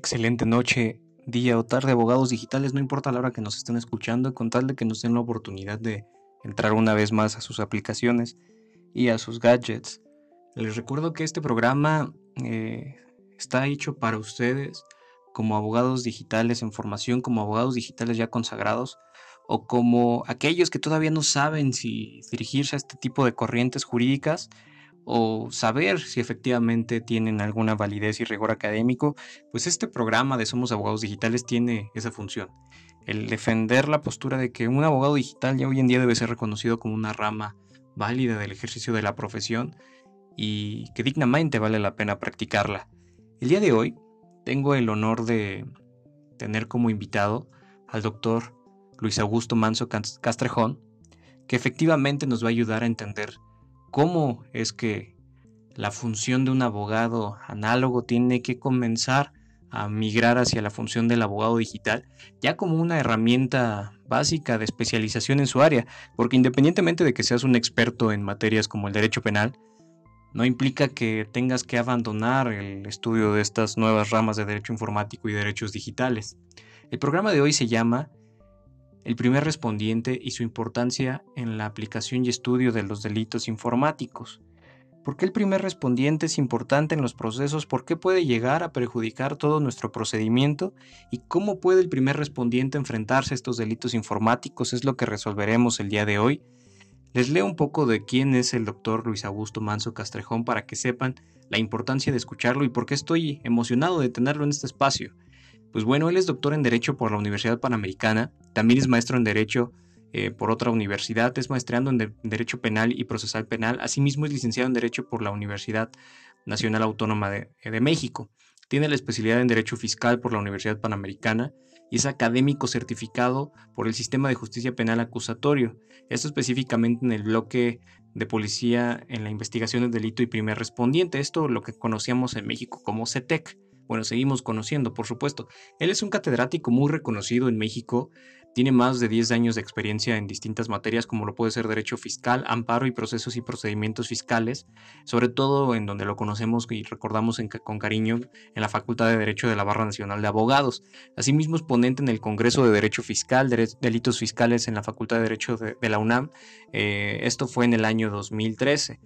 excelente noche, día o tarde, abogados digitales, no importa la hora que nos estén escuchando, con tal de que nos den la oportunidad de entrar una vez más a sus aplicaciones y a sus gadgets. Les recuerdo que este programa eh, está hecho para ustedes como abogados digitales en formación, como abogados digitales ya consagrados o como aquellos que todavía no saben si dirigirse a este tipo de corrientes jurídicas o saber si efectivamente tienen alguna validez y rigor académico, pues este programa de Somos Abogados Digitales tiene esa función, el defender la postura de que un abogado digital ya hoy en día debe ser reconocido como una rama válida del ejercicio de la profesión y que dignamente vale la pena practicarla. El día de hoy tengo el honor de tener como invitado al doctor Luis Augusto Manso Castrejón, que efectivamente nos va a ayudar a entender cómo es que la función de un abogado análogo tiene que comenzar a migrar hacia la función del abogado digital, ya como una herramienta básica de especialización en su área, porque independientemente de que seas un experto en materias como el derecho penal, no implica que tengas que abandonar el estudio de estas nuevas ramas de derecho informático y derechos digitales. El programa de hoy se llama el primer respondiente y su importancia en la aplicación y estudio de los delitos informáticos. ¿Por qué el primer respondiente es importante en los procesos? ¿Por qué puede llegar a perjudicar todo nuestro procedimiento? ¿Y cómo puede el primer respondiente enfrentarse a estos delitos informáticos? Es lo que resolveremos el día de hoy. Les leo un poco de quién es el doctor Luis Augusto Manso Castrejón para que sepan la importancia de escucharlo y por qué estoy emocionado de tenerlo en este espacio. Pues bueno, él es doctor en Derecho por la Universidad Panamericana, también es maestro en Derecho eh, por otra universidad, es maestreando en Derecho Penal y Procesal Penal, asimismo es licenciado en Derecho por la Universidad Nacional Autónoma de, de México. Tiene la especialidad en Derecho Fiscal por la Universidad Panamericana y es académico certificado por el Sistema de Justicia Penal Acusatorio, esto específicamente en el bloque de policía en la investigación del delito y primer respondiente, esto lo que conocíamos en México como CETEC. Bueno, seguimos conociendo, por supuesto. Él es un catedrático muy reconocido en México, tiene más de 10 años de experiencia en distintas materias como lo puede ser derecho fiscal, amparo y procesos y procedimientos fiscales, sobre todo en donde lo conocemos y recordamos con cariño en la Facultad de Derecho de la Barra Nacional de Abogados. Asimismo es ponente en el Congreso de Derecho Fiscal, Delitos Fiscales en la Facultad de Derecho de, la UNAM. Eh, esto fue en el año 2013.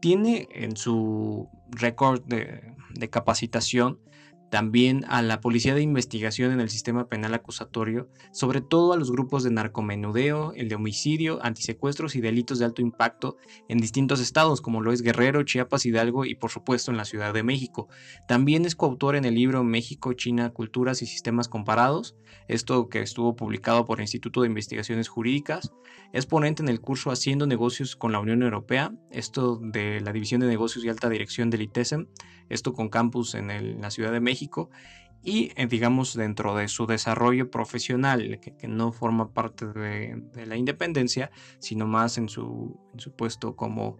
Tiene en su récord de capacitación también a la Policía de Investigación en el Sistema Penal Acusatorio, sobre todo a los grupos de narcomenudeo, el de homicidio, antisecuestros y delitos de alto impacto en distintos estados, como lo es Guerrero, Chiapas, Hidalgo y por supuesto en la Ciudad de México. También es coautor en el libro México, China, Culturas y Sistemas Comparados, esto que estuvo publicado por el Instituto de Investigaciones Jurídicas. Es ponente en el curso Haciendo negocios con la Unión Europea, esto de la División de Negocios y Alta Dirección del ITESEM, esto con campus en, la Ciudad de México y eh, digamos dentro de su desarrollo profesional, que, no forma parte de, la independencia, sino más en su, puesto como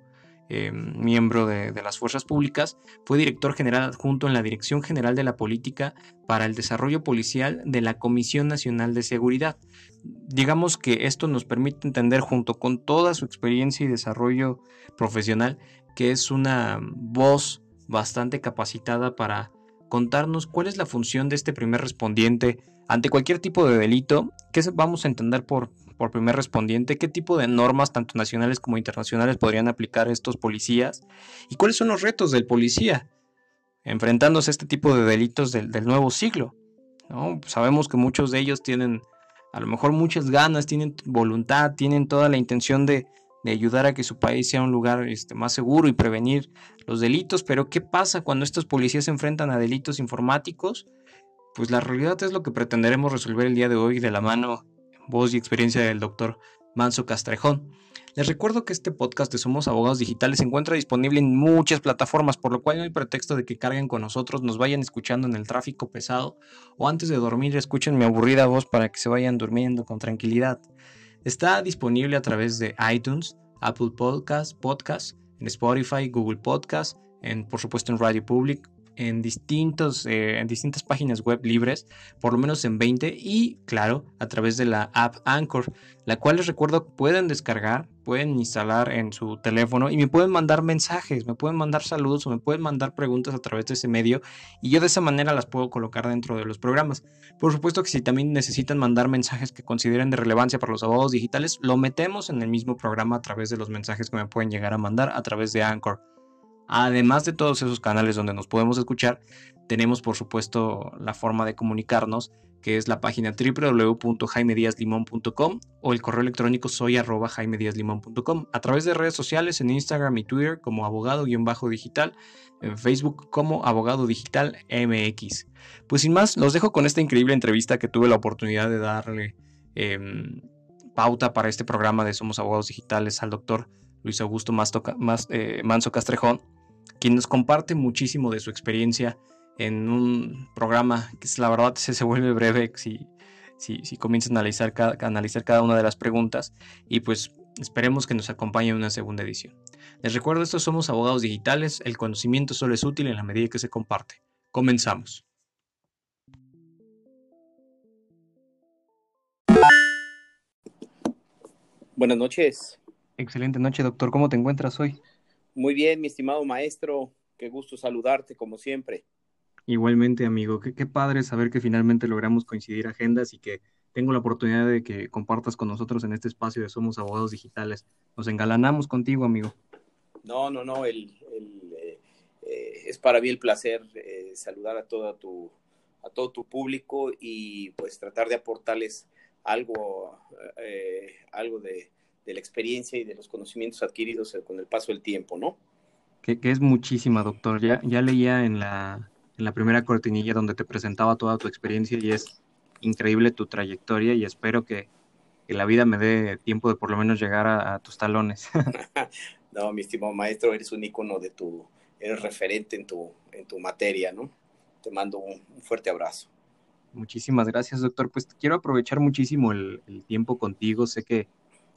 eh, miembro de, las fuerzas públicas, fue director general adjunto en la Dirección General de la Política para el Desarrollo Policial de la Comisión Nacional de Seguridad. Digamos que esto nos permite entender junto con toda su experiencia y desarrollo profesional que es una voz bastante capacitada para contarnos cuál es la función de este primer respondiente ante cualquier tipo de delito, qué vamos a entender por, por primer respondiente, qué tipo de normas tanto nacionales como internacionales podrían aplicar estos policías y cuáles son los retos del policía enfrentándose a este tipo de delitos del, nuevo siglo. Sabemos que muchos de ellos tienen a lo mejor muchas ganas, tienen voluntad, tienen toda la intención de, de ayudar a que su país sea un lugar este, más seguro y prevenir los delitos, pero ¿qué pasa cuando estos policías se enfrentan a delitos informáticos? Pues la realidad es lo que pretenderemos resolver el día de hoy de la mano, voz y experiencia del doctor Manso Castrejón. Les recuerdo que este podcast de Somos Abogados Digitales se encuentra disponible en muchas plataformas, por lo cual no hay pretexto de que carguen con nosotros, nos vayan escuchando en el tráfico pesado o antes de dormir escuchen mi aburrida voz para que se vayan durmiendo con tranquilidad. Está disponible a través de iTunes, Apple Podcasts, Podcast, en Spotify, Google Podcasts, en, por supuesto en Radio Public, en, distintos, eh, en distintas páginas web libres, por lo menos en 20, y claro, a través de la app Anchor, la cual les recuerdo pueden descargar, pueden instalar en su teléfono y me pueden mandar mensajes, me pueden mandar saludos o me pueden mandar preguntas a través de ese medio y yo de esa manera las puedo colocar dentro de los programas. Por supuesto que si también necesitan mandar mensajes que consideren de relevancia para los abogados digitales, lo metemos en el mismo programa a través de los mensajes que me pueden llegar a mandar a través de Anchor. Además de todos esos canales donde nos podemos escuchar, tenemos por supuesto la forma de comunicarnos, que es la página www.jaimediaslimon.com o el correo electrónico soy arroba a través de redes sociales en Instagram y Twitter como abogado-digital, en Facebook como abogado digital MX. Pues sin más, los dejo con esta increíble entrevista que tuve la oportunidad de darle em, pauta para este programa de Somos Abogados Digitales al doctor Luis Augusto eh, Manso Castrejón, quien nos comparte muchísimo de su experiencia en un programa que la verdad se, se vuelve breve si, si, si comienzas a analizar cada, analizar cada una de las preguntas y pues esperemos que nos acompañe en una segunda edición. Les recuerdo, estos somos abogados digitales, el conocimiento solo es útil en la medida que se comparte. Comenzamos. Buenas noches. Excelente noche, doctor. ¿Cómo te encuentras hoy? Muy bien, mi estimado maestro. Qué gusto saludarte, como siempre. Igualmente, amigo. Qué, qué padre saber que finalmente logramos coincidir agendas y que tengo la oportunidad de que compartas con nosotros en este espacio de Somos Abogados Digitales. Nos engalanamos contigo, amigo. No, no, no. El, eh, eh, es para mí el placer eh, saludar a todo tu, a todo tu público y pues tratar de aportarles algo, algo de, de la experiencia y de los conocimientos adquiridos con el paso del tiempo, ¿no? Que, es muchísima, doctor. Ya, ya leía en la, en la primera cortinilla donde te presentaba toda tu experiencia y es increíble tu trayectoria y espero que, la vida me dé tiempo de por lo menos llegar a, tus talones. no, mi estimado maestro, eres un ícono de tu, eres referente en tu, en tu materia, ¿no? Te mando un, fuerte abrazo. Muchísimas gracias, doctor. Pues quiero aprovechar muchísimo el, el tiempo contigo. Sé que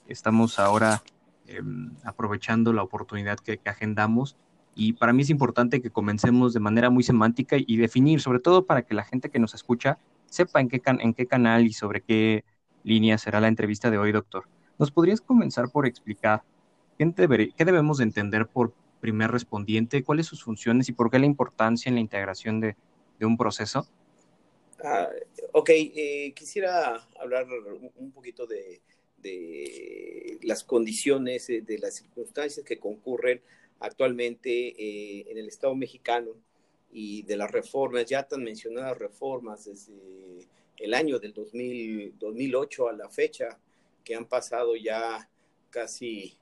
estamos ahora em, aprovechando la oportunidad que, agendamos y para mí es importante que comencemos de manera muy semántica y definir, sobre todo para que la gente que nos escucha sepa en qué, en qué canal y sobre qué línea será la entrevista de hoy, doctor. ¿Nos podrías comenzar por explicar qué, qué debemos de entender por primer respondiente, cuáles sus funciones y por qué la importancia en la integración de, un proceso? Ah, ok, eh, quisiera hablar un poquito de, de las condiciones, eh, de las circunstancias que concurren actualmente eh, en el Estado mexicano y de las reformas, ya tan mencionadas reformas desde el año del 2008 a la fecha, que han pasado ya casi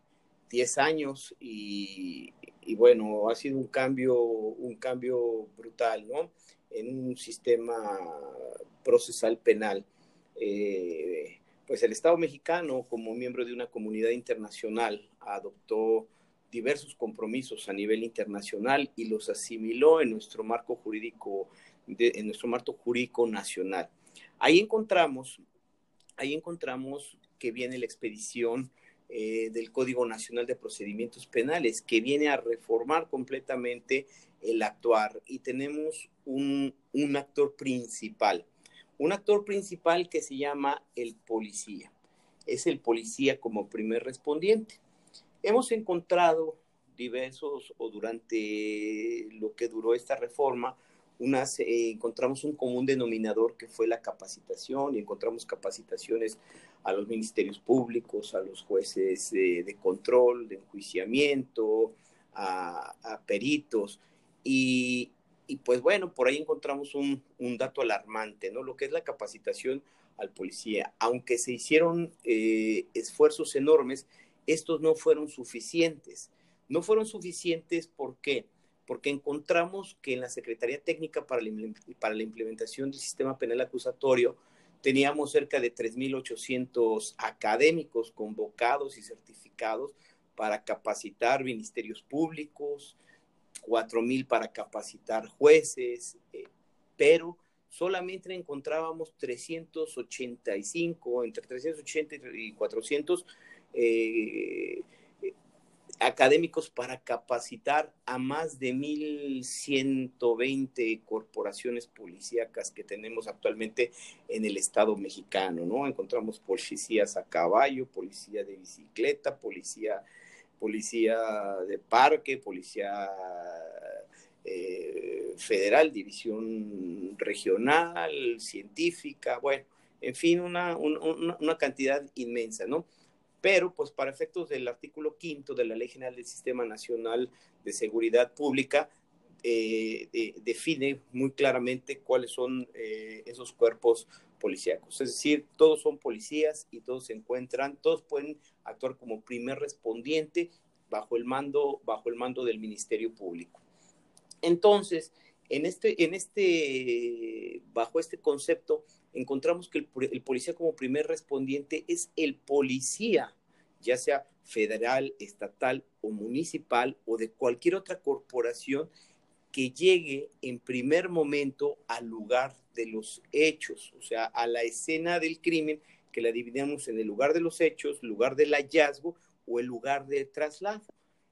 10 años y, bueno, ha sido un cambio, un cambio brutal, ¿no? En un sistema procesal penal. Eh, pues el Estado mexicano, como miembro de una comunidad internacional, adoptó diversos compromisos a nivel internacional y los asimiló en nuestro marco jurídico, en nuestro marco jurídico nacional. Ahí encontramos, ahí encontramos que viene la expedición eh, del Código Nacional de Procedimientos Penales, que viene a reformar completamente el actuar y tenemos un, un actor principal un actor principal que se llama el policía. Es el policía como primer respondiente. Hemos encontrado diversos, o durante lo que duró esta reforma, unas, eh, encontramos un común denominador que fue la capacitación y encontramos capacitaciones a los ministerios públicos, a los jueces de control, de enjuiciamiento, a, a peritos. Y, y pues bueno, por ahí encontramos un, dato alarmante, ¿no? Lo que es la capacitación al policía. Aunque se hicieron eh, esfuerzos enormes, estos no fueron suficientes. No fueron suficientes, ¿por qué? Porque encontramos que en la Secretaría Técnica para la, para la Implementación del Sistema Penal Acusatorio teníamos cerca de 3.800 académicos convocados y certificados para capacitar ministerios públicos, cuatro mil para capacitar jueces, eh, pero solamente encontrábamos 385, entre 380 y 400 eh, académicos para capacitar a más de 1.120 corporaciones policíacas que tenemos actualmente en el Estado mexicano, ¿no? Encontramos policías a caballo, policía de bicicleta, policía, policía de parque, policía eh, federal, división regional, científica, bueno, en fin, una, una, cantidad inmensa, ¿no? pero pues para efectos del artículo quinto de la Ley General del Sistema Nacional de Seguridad Pública, eh, define muy claramente cuáles son eh, esos cuerpos policíacos. Es decir, todos son policías y todos se encuentran, todos pueden actuar como primer respondiente bajo el mando, bajo el mando del Ministerio Público. Entonces, en este, en este, bajo este concepto, encontramos que el, policía como primer respondiente es el policía, ya sea federal, estatal o municipal o de cualquier otra corporación que llegue en primer momento al lugar de los hechos, o sea, a la escena del crimen, que la dividimos en el lugar de los hechos, lugar del hallazgo o el lugar del traslado.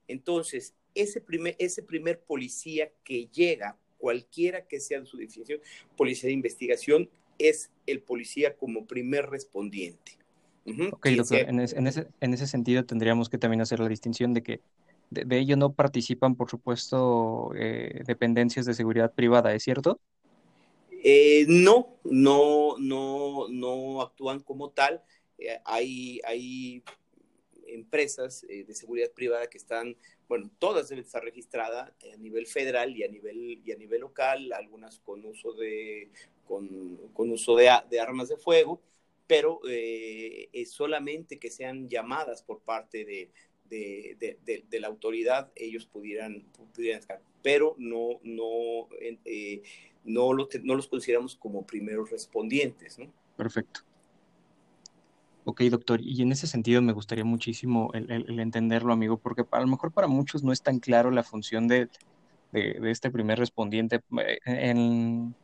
Entonces, ese primer, ese primer policía que llega, cualquiera que sea de su definición, policía de investigación, es el policía como primer respondiente. Ok, doctor, en, ese, sentido tendríamos que también hacer la distinción de que de, ello no participan, por supuesto, eh, dependencias de seguridad privada, ¿es cierto? Eh, no, no, no, no actúan como tal. Eh, hay, hay empresas de seguridad privada que están, bueno, todas deben estar registradas a nivel federal y a nivel, y a nivel local, algunas con uso de con, con uso de, armas de fuego, pero eh, es solamente que sean llamadas por parte de, de, la autoridad, ellos pudieran, pudieran estar, pero no, no, eh, no, lo, no los consideramos como primeros respondientes. ¿no? Perfecto. Ok, doctor, y en ese sentido me gustaría muchísimo el, el, entenderlo, amigo, porque a lo mejor para muchos no es tan claro la función de, de, de este primer respondiente. Eh, en,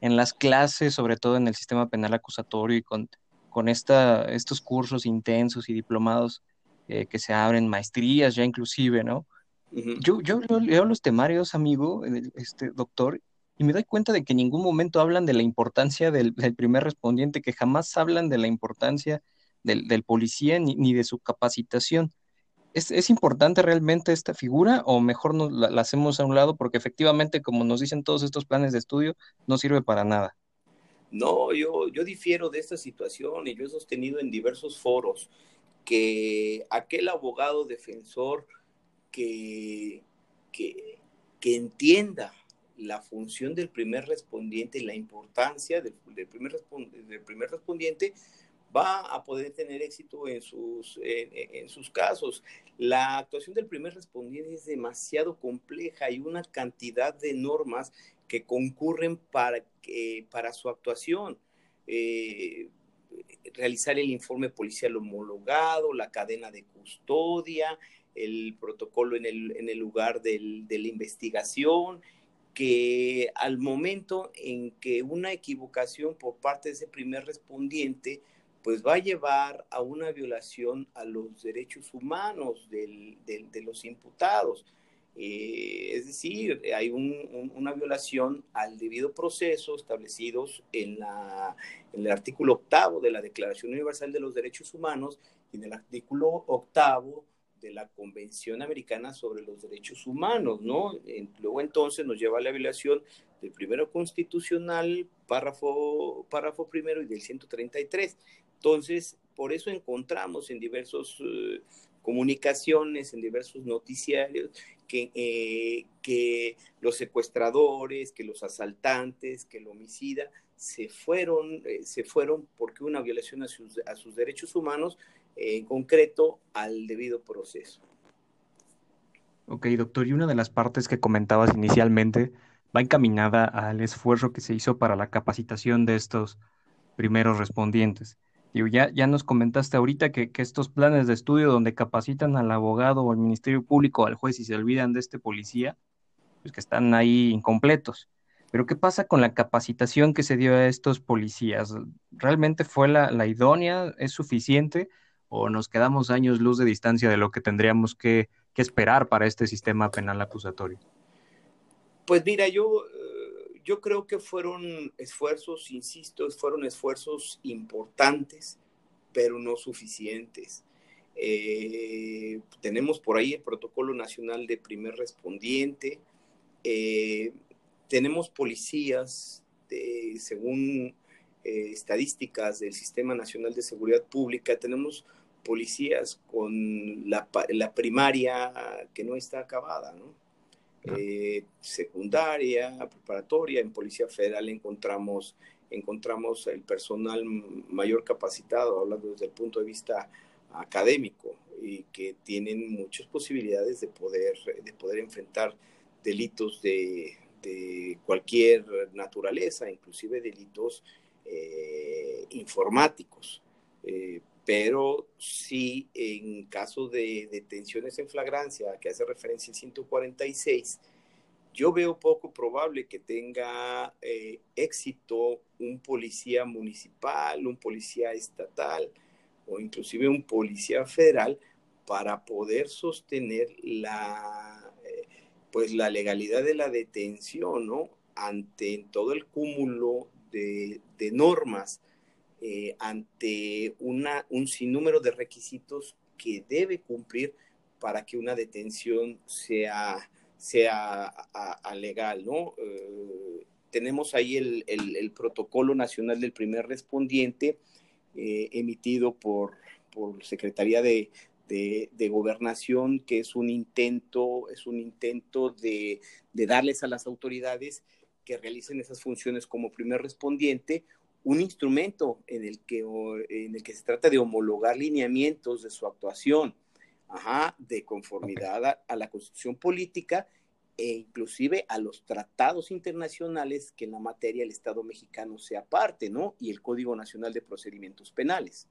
en las clases, sobre todo en el sistema penal acusatorio y con, con esta, estos cursos intensos y diplomados eh, que se abren, maestrías ya inclusive, ¿no? Yo, yo leo, los temarios, amigo, este doctor, y me doy cuenta de que en ningún momento hablan de la importancia del, primer respondiente, que jamás hablan de la importancia del, policía ni, ni, de su capacitación. ¿Es, importante realmente esta figura o mejor nos la, hacemos a un lado porque efectivamente, como nos dicen todos estos planes de estudio, no sirve para nada? No, yo, yo difiero de esta situación y yo he sostenido en diversos foros que aquel abogado defensor que, que, que entienda la función del primer respondiente y la importancia del, del, primer, del primer respondiente, va a poder tener éxito en sus, en, sus casos. La actuación del primer respondiente es demasiado compleja y una cantidad de normas que concurren para, para su actuación. Eh, realizar el informe policial homologado, la cadena de custodia, el protocolo en el, en el lugar de la investigación, que al momento en que una equivocación por parte de ese primer respondiente pues va a llevar a una violación a los derechos humanos de los imputados. Eh, es decir, hay una violación al debido proceso establecidos en, el artículo octavo de la Declaración Universal de los Derechos Humanos y en el artículo octavo de la Convención Americana sobre los Derechos Humanos, ¿no? Luego entonces nos lleva a la violación del primero constitucional, párrafo, párrafo primero y del 133. Entonces, por eso encontramos en diversas eh, comunicaciones, en diversos noticiarios, que, eh, que los secuestradores, que los asaltantes, que el homicida se fueron, eh, se fueron porque una violación a sus, a sus derechos humanos, en concreto al debido proceso. Ok, doctor, y una de las partes que comentabas inicialmente va encaminada al esfuerzo que se hizo para la capacitación de estos primeros respondientes ya, ya nos comentaste ahorita que, estos planes de estudio donde capacitan al abogado o al Ministerio Público al juez y se olvidan de este policía, pues que están ahí incompletos. Pero ¿qué pasa con la capacitación que se dio a estos policías? ¿Realmente fue la, la idónea? ¿Es suficiente? ¿O nos quedamos años luz de distancia de lo que tendríamos que, que esperar para este sistema penal acusatorio? Pues mira, yo, eh, yo creo que fueron esfuerzos, insisto, fueron esfuerzos importantes, pero no suficientes. Eh, tenemos por ahí el protocolo nacional de primer respondiente. Eh, tenemos policías, según estadísticas del Sistema Nacional de Seguridad Pública, tenemos policías con la, la primaria que no está acabada, ¿no? Eh, secundaria, preparatoria, en Policía Federal encontramos, encontramos el personal mayor capacitado, hablando desde el punto de vista académico, y que tienen muchas posibilidades de poder, de poder enfrentar delitos de, de cualquier naturaleza, inclusive delitos eh, informáticos. Eh, pero sí en caso de detenciones en flagrancia, que hace referencia al 146, yo veo poco probable que tenga eh, éxito un policía municipal, un policía estatal o inclusive un policía federal para poder sostener la, eh, pues la legalidad de la detención, ¿no? Ante todo el cúmulo de, de normas eh, ante una, un sinnúmero de requisitos que debe cumplir para que una detención sea, sea legal, ¿no? Eh, tenemos ahí el, protocolo nacional del primer respondiente eh, emitido por, por Secretaría de, de, de, Gobernación, que es un intento, es un intento de, de darles a las autoridades que realicen esas funciones como primer respondiente un instrumento en el que, en el que se trata de homologar lineamientos de su actuación, de conformidad a, la constitución política e inclusive a los tratados internacionales que en la materia el Estado mexicano sea parte, ¿no? Y el Código Nacional de Procedimientos Penales.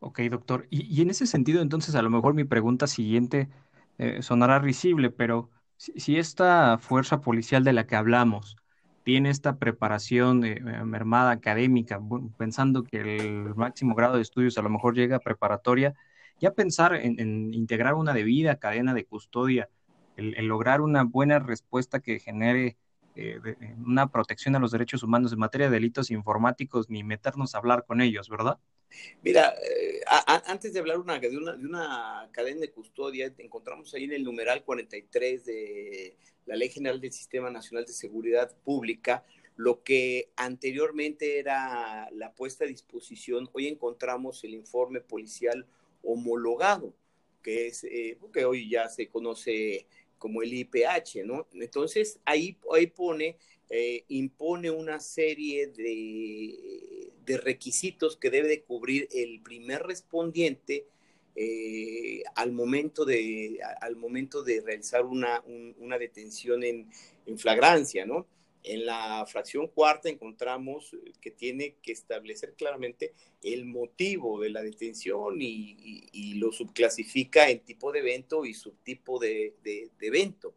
Ok, doctor. Y, en ese sentido, entonces, a lo mejor mi pregunta siguiente eh, sonará risible, pero si, esta fuerza policial de la que hablamos tiene esta preparación eh, mermada académica, pensando que el máximo grado de estudios a lo mejor llega a preparatoria, ya pensar en, integrar una debida cadena de custodia, el, lograr una buena respuesta que genere eh, una protección a los derechos humanos en materia de delitos informáticos, ni meternos a hablar con ellos, ¿verdad? Mira, eh, antes de hablar una, de, una, de una cadena de custodia, encontramos ahí en el numeral 43 de la Ley General del Sistema Nacional de Seguridad Pública, lo que anteriormente era la puesta a disposición, hoy encontramos el informe policial homologado, que es eh, que hoy ya se conoce como el IPH, ¿no? Entonces ahí, ahí pone, eh, impone una serie de, de, requisitos que debe de cubrir el primer respondiente eh, al, momento de, al momento de realizar una, una detención en, en, flagrancia, ¿no? En la fracción cuarta encontramos que tiene que establecer claramente el motivo de la detención y, lo subclasifica en tipo de evento y subtipo de, evento.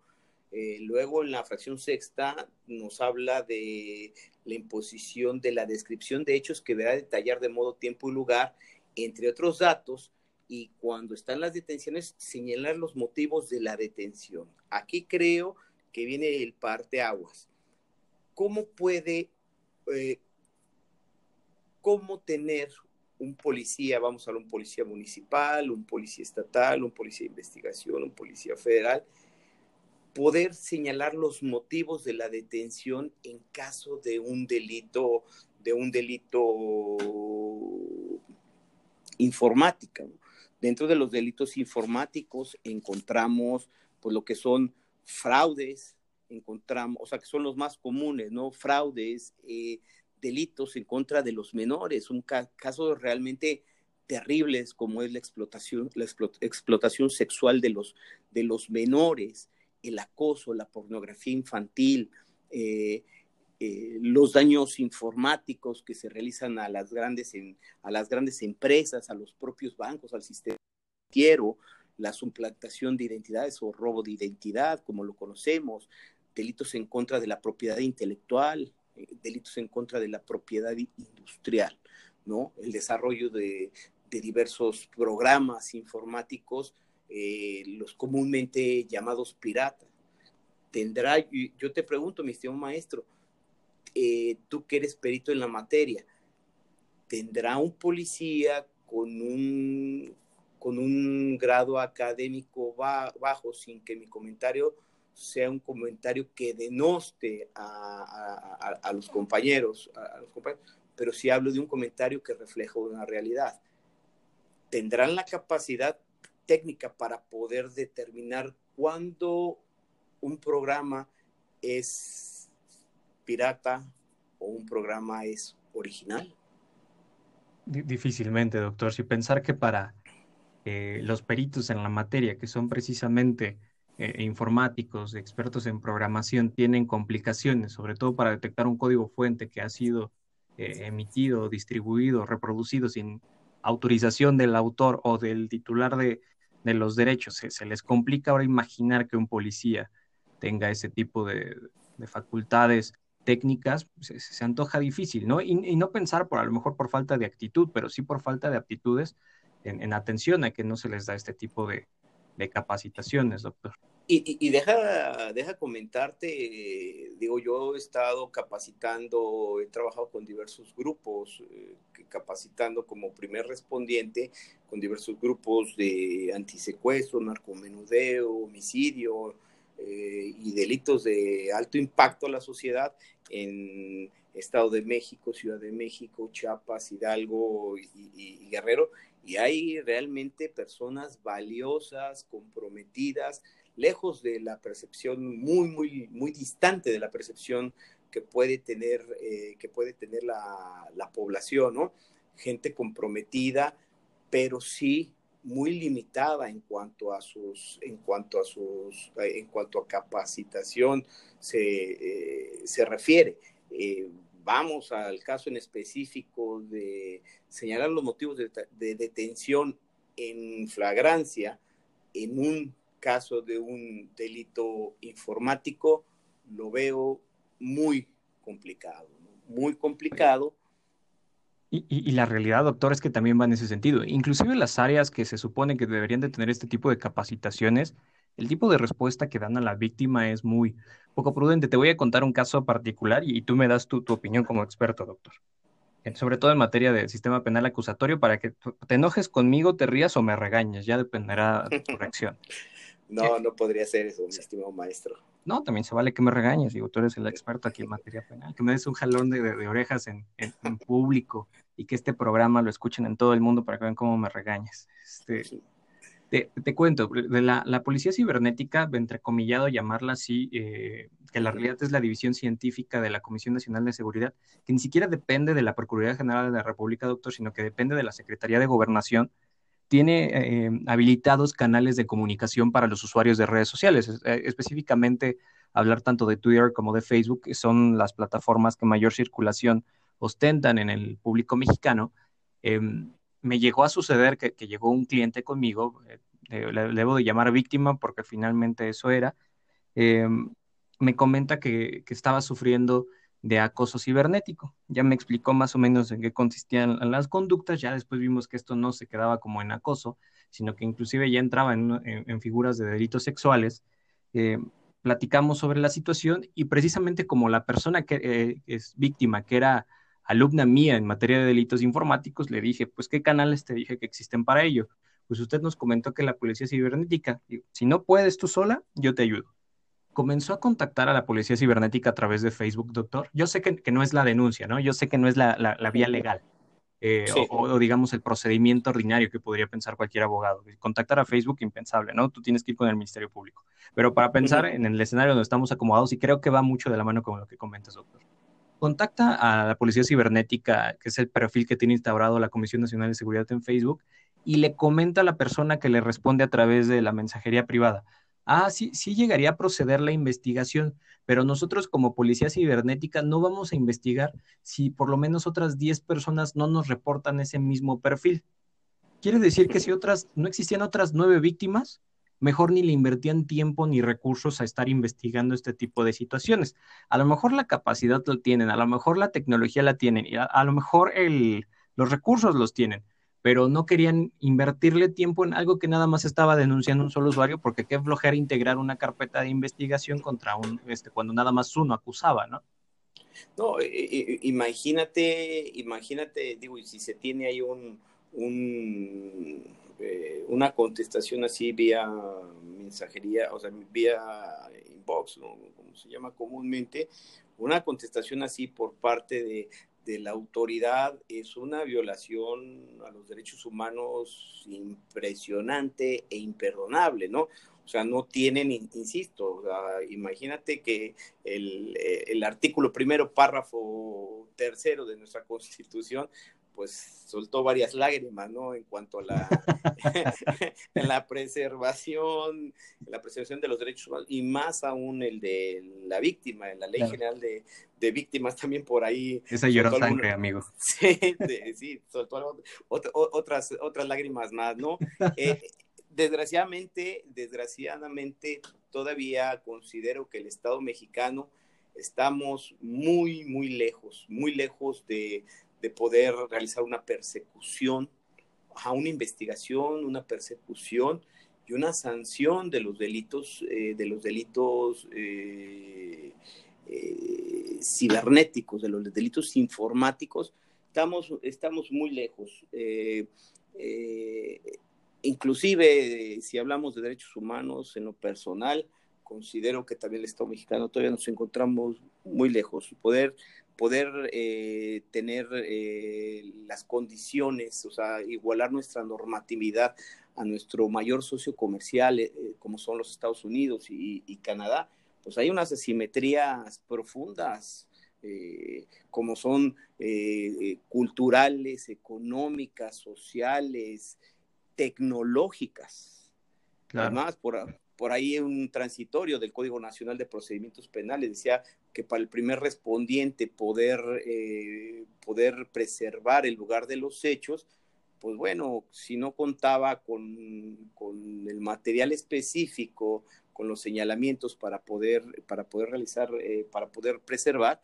Eh, luego en la fracción sexta nos habla de la imposición de la descripción de hechos que deberá detallar de modo, tiempo y lugar, entre otros datos, y cuando están las detenciones, señalar los motivos de la detención. Aquí creo que viene el parteaguas. ¿Cómo puede, eh, cómo tener un policía, vamos a hablar un policía municipal, un policía estatal, un policía de investigación, un policía federal, poder señalar los motivos de la detención en caso de un delito, de un delito informática. Dentro de los delitos informáticos encontramos pues lo que son fraudes, encontramos, o sea, que son los más comunes, ¿no? Fraudes, eh, delitos en contra de los menores, un caso realmente terribles como es la explotación, la explotación sexual de los, de los menores, el acoso, la pornografía infantil, eh, eh, los daños informáticos que se realizan a las grandes, a las grandes empresas, a los propios bancos, al sistema financiero, la suplantación de identidades o robo de identidad, como lo conocemos, delitos en contra de la propiedad intelectual, eh, delitos en contra de la propiedad industrial, ¿no? El desarrollo de, de diversos programas informáticos eh, los comúnmente llamados piratas. Tendrá, yo te pregunto, mi estimado maestro, eh, tú que eres perito en la materia, ¿tendrá un policía con un, con un grado académico bajo sin que mi comentario sea un comentario que denoste a, los compañeros, a, los compañeros, pero si hablo de un comentario que refleja una realidad. ¿Tendrán la capacidad técnica para poder determinar cuándo un programa es pirata o un programa es original? Difícilmente, doctor. Si pensar que para eh, los peritos en la materia, que son precisamente eh, informáticos, expertos en programación, tienen complicaciones, sobre todo para detectar un código fuente que ha sido eh, emitido, distribuido, reproducido sin autorización del autor o del titular de, los derechos. Se, les complica ahora imaginar que un policía tenga ese tipo de, facultades técnicas, se, antoja difícil, ¿no? Y, no pensar por a lo mejor por falta de actitud, pero sí por falta de aptitudes en, atención a que no se les da este tipo de, capacitaciones, doctor. Y, deja, deja comentarte, digo, yo he estado capacitando, he trabajado con diversos grupos, eh, capacitando como primer respondiente con diversos grupos de antisecuestro, narcomenudeo, homicidio eh, y delitos de alto impacto a la sociedad en Estado de México, Ciudad de México, Chiapas, Hidalgo y Guerrero. Y hay realmente personas valiosas, comprometidas, lejos de la percepción, muy, muy, muy distante de la percepción que puede tener, eh, que puede tener la, la, población, ¿no? Gente comprometida, pero sí muy limitada en cuanto a sus, en cuanto a sus, en cuanto a capacitación se, eh, se refiere. Eh, vamos al caso en específico de señalar los motivos de, de detención en flagrancia en un caso de un delito informático, lo veo muy complicado, muy complicado. Y, la realidad, doctor, es que también va en ese sentido. Inclusive las áreas que se supone que deberían de tener este tipo de capacitaciones, el tipo de respuesta que dan a la víctima es muy poco prudente. Te voy a contar un caso particular y, tú me das tu, tu opinión como experto, doctor sobre todo en materia de sistema penal acusatorio, para que te enojes conmigo, te rías o me regañes, ya dependerá de tu reacción. No, no podría ser eso, mi estimado maestro. No, también se vale que me regañes, digo, tú eres el experto aquí en materia penal, que me des un jalón de, orejas en, público y que este programa lo escuchen en todo el mundo para que vean cómo me regañes. Este, te, cuento, de la, policía cibernética, entrecomillado llamarla así, eh, que la realidad es la división científica de la Comisión Nacional de Seguridad, que ni siquiera depende de la Procuraduría General de la República, doctor, sino que depende de la Secretaría de Gobernación, tiene eh, habilitados canales de comunicación para los usuarios de redes sociales, eh, específicamente hablar tanto de Twitter como de Facebook, que son las plataformas que mayor circulación ostentan en el público mexicano. Em, me llegó a suceder que, llegó un cliente conmigo, eh, le, debo de llamar víctima porque finalmente eso era, em, me comenta que, estaba sufriendo de acoso cibernético. Ya me explicó más o menos en qué consistían las conductas, ya después vimos que esto no se quedaba como en acoso, sino que inclusive ya entraba en, figuras de delitos sexuales. Eh, platicamos sobre la situación y precisamente como la persona que eh, es víctima, que era alumna mía en materia de delitos informáticos, le dije, pues, ¿qué canales te dije que existen para ello? Pues usted nos comentó que la policía cibernética, si no puedes tú sola, yo te ayudo comenzó a contactar a la policía cibernética a través de Facebook, doctor. Yo sé que, no es la denuncia, ¿no? Yo sé que no es la, vía legal. Eh, o, digamos el procedimiento ordinario que podría pensar cualquier abogado. Contactar a Facebook, impensable, ¿no? Tú tienes que ir con el Ministerio Público. Pero para pensar en el escenario donde estamos acomodados, y creo que va mucho de la mano con lo que comentas, doctor. Contacta a la Policía Cibernética, que es el perfil que tiene instaurado la Comisión Nacional de Seguridad en Facebook, y le comenta a la persona que le responde a través de la mensajería privada ah, sí, sí llegaría a proceder la investigación, pero nosotros como policía cibernética no vamos a investigar si por lo menos otras 10 personas no nos reportan ese mismo perfil. Quiere decir que si otras, no existían otras nueve víctimas, mejor ni le invertían tiempo ni recursos a estar investigando este tipo de situaciones. A lo mejor la capacidad lo tienen, a lo mejor la tecnología la tienen, y a, lo mejor el, los recursos los tienen, pero no querían invertirle tiempo en algo que nada más estaba denunciando un solo usuario, porque qué flojera integrar una carpeta de investigación contra un, este, cuando nada más uno acusaba, ¿no? No, imagínate, imagínate, digo, y si se tiene ahí un, un eh, una contestación así vía mensajería, o sea, vía inbox, como se llama comúnmente, una contestación así por parte de, de la autoridad es una violación a los derechos humanos impresionante e imperdonable, ¿no? O sea, no tienen, insisto, imagínate que el, eh, el, artículo primero, párrafo tercero de nuestra Constitución, pues soltó varias lágrimas, ¿no? En cuanto a la, en la preservación, la preservación de los derechos humanos y más aún el de la víctima, en la ley general de, de, víctimas también por ahí. Esa lloró sangre, amigo. Sí, sí, soltó otras, otras lágrimas más, ¿no? Eh, desgraciadamente, desgraciadamente, todavía considero que el Estado mexicano estamos muy, muy lejos, muy lejos de, de poder realizar una persecución, a una investigación, una persecución y una sanción de los delitos, eh, de los delitos eh, eh, cibernéticos, de los delitos informáticos, estamos, estamos muy lejos. inclusive, si hablamos de derechos humanos en lo personal, considero que también el Estado mexicano todavía nos encontramos muy lejos. Poder poder eh, tener eh, las condiciones, o sea, igualar nuestra normatividad a nuestro mayor socio comercial, eh, como son los Estados Unidos y, Canadá, pues hay unas asimetrías profundas, como son culturales, económicas, sociales, tecnológicas. Además, por, por ahí un transitorio del Código Nacional de Procedimientos Penales decía que para el primer respondiente poder, eh, poder preservar el lugar de los hechos, pues bueno, si no contaba con, con el material específico, con los señalamientos para poder, para poder realizar, eh, para poder preservar,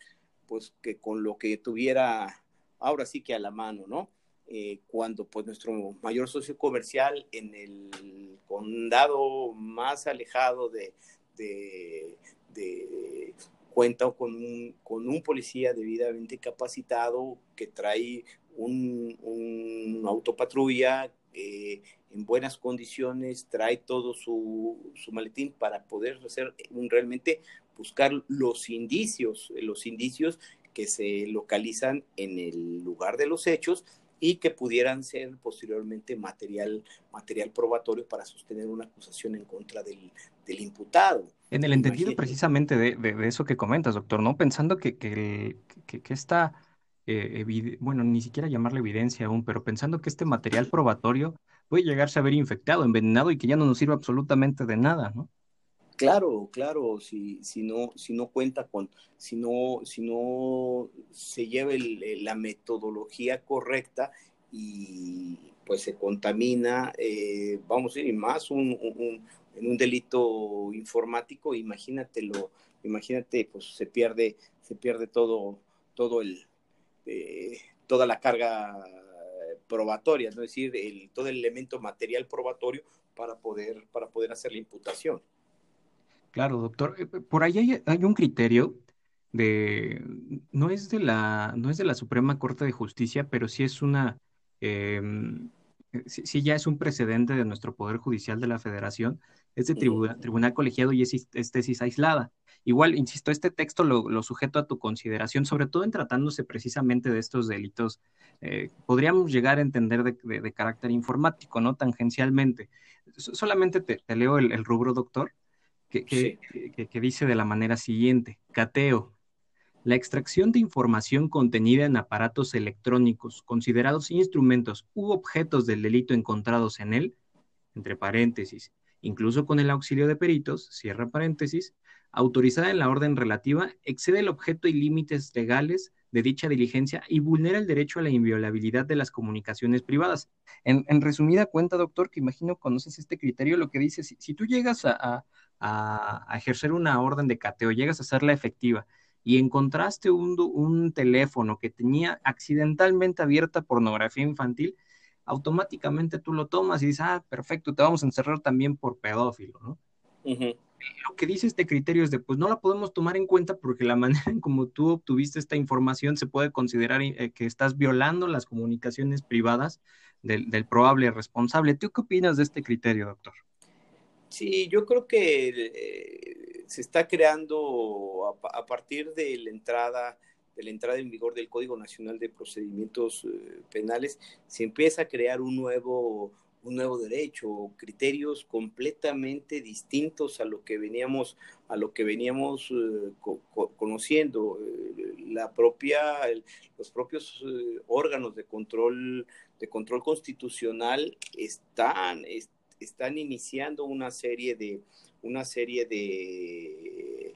pues que con lo que tuviera ahora sí que a la mano, ¿no? Eh, cuando pues nuestro mayor socio comercial en el condado más alejado de, de, cuenta con un, con un policía debidamente capacitado que trae un, un autopatrulla eh, en buenas condiciones, trae todo su, su maletín para poder hacer un, realmente buscar los indicios, los indicios que se localizan en el lugar de los hechos y que pudieran ser posteriormente material, material probatorio para sostener una acusación en contra del, del imputado. En el entendido precisamente de, de, eso que comentas, doctor, ¿no? Pensando que, que, que, que esta, eh, bueno, ni siquiera llamarle evidencia aún, pero pensando que este material probatorio puede llegarse a ver infectado, envenenado y que ya no nos sirve absolutamente de nada, ¿no? Claro, claro, si, si, no, si no cuenta con, si no, si no se lleva la metodología correcta y pues se contamina, eh, vamos a ir más un, en un delito informático, imagínatelo, imagínate, pues se pierde, se pierde todo, todo el, eh, toda la carga probatoria, ¿no? es decir, el, todo el elemento material probatorio para poder, para poder hacer la imputación. Claro, doctor. Eh, por ahí hay, un criterio de, no es de la, no es de la Suprema Corte de Justicia, pero sí es una, em, eh, sí, ya es un precedente de nuestro Poder Judicial de la Federación, es de tribunal, colegiado y es, tesis aislada. Igual, insisto, este texto lo, sujeto a tu consideración, sobre todo en tratándose precisamente de estos delitos, eh, podríamos llegar a entender de, carácter informático, ¿no? Tangencialmente. solamente te, leo el rubro, doctor que, dice de la manera siguiente, cateo. La extracción de información contenida en aparatos electrónicos considerados instrumentos u objetos del delito encontrados en él, entre paréntesis, incluso con el auxilio de peritos, cierra paréntesis, autorizada en la orden relativa, excede el objeto y límites legales de dicha diligencia y vulnera el derecho a la inviolabilidad de las comunicaciones privadas. En, resumida cuenta, doctor, que imagino conoces este criterio, lo que dice, si, tú llegas a, ejercer una orden de cateo, llegas a hacerla efectiva y encontraste un, un teléfono que tenía accidentalmente abierta pornografía infantil, automáticamente tú lo tomas y dices, ah, perfecto, te vamos a encerrar también por pedófilo, ¿no? Lo que dice este criterio es de, pues no la podemos tomar en cuenta porque la manera en como tú obtuviste esta información se puede considerar eh, que estás violando las comunicaciones privadas del, probable responsable. ¿Tú qué opinas de este criterio, doctor? Sí, yo creo que eh, se está creando a, partir de la entrada de la entrada en vigor del Código Nacional de Procedimientos eh, Penales, se empieza a crear un nuevo un nuevo derecho, criterios completamente distintos a lo que veníamos, a lo que veníamos eh, conociendo. Eh, la propia, los propios eh, órganos de control, de control constitucional están, están iniciando una serie de, una serie de,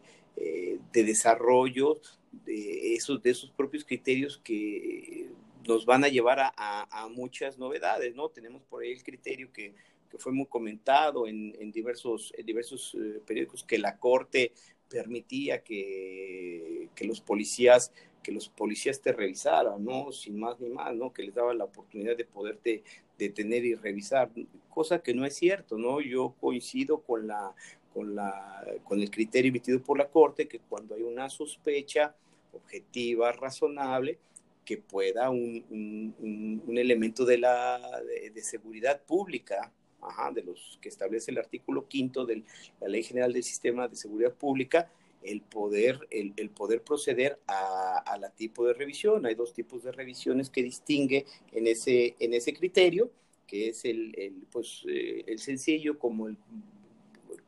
de desarrollos de esos, de esos propios criterios que nos van a llevar a, muchas novedades, ¿no? Tenemos por ahí el criterio que, fue muy comentado en, diversos, diversos eh, periódicos que la Corte permitía que, que, los policías que los policías te revisaran, ¿no? Sin más ni más, ¿no? Que les daba la oportunidad de poderte detener y revisar, cosa que no es cierto, ¿no? Yo coincido con la con la con el criterio emitido por la Corte que cuando hay una sospecha objetiva, razonable, que pueda un, un, elemento de la de, seguridad pública, de los que establece el artículo quinto de la Ley General del Sistema de Seguridad Pública, el poder, el, poder proceder a, a, la tipo de revisión. Hay dos tipos de revisiones que distingue en ese, en ese criterio, que es el, pues, eh, el sencillo como el,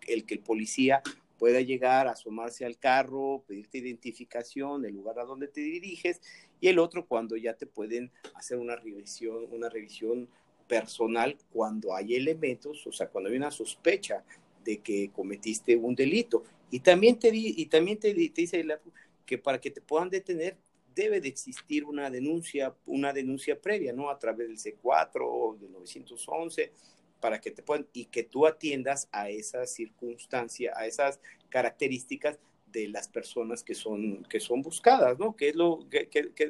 el que el policía pueda llegar, asomarse al carro, pedirte identificación, el lugar a donde te diriges, y el otro cuando ya te pueden hacer una revisión, una revisión personal cuando hay elementos, o sea, cuando hay una sospecha de que cometiste un delito. Y también te, y también te, dice que para que te puedan detener debe de existir una denuncia, una denuncia previa, ¿no? A través del C4 o del 911 para que te puedan y que tú atiendas a esas circunstancias, a esas características de las personas que son, que son buscadas, ¿no? Que es lo, que,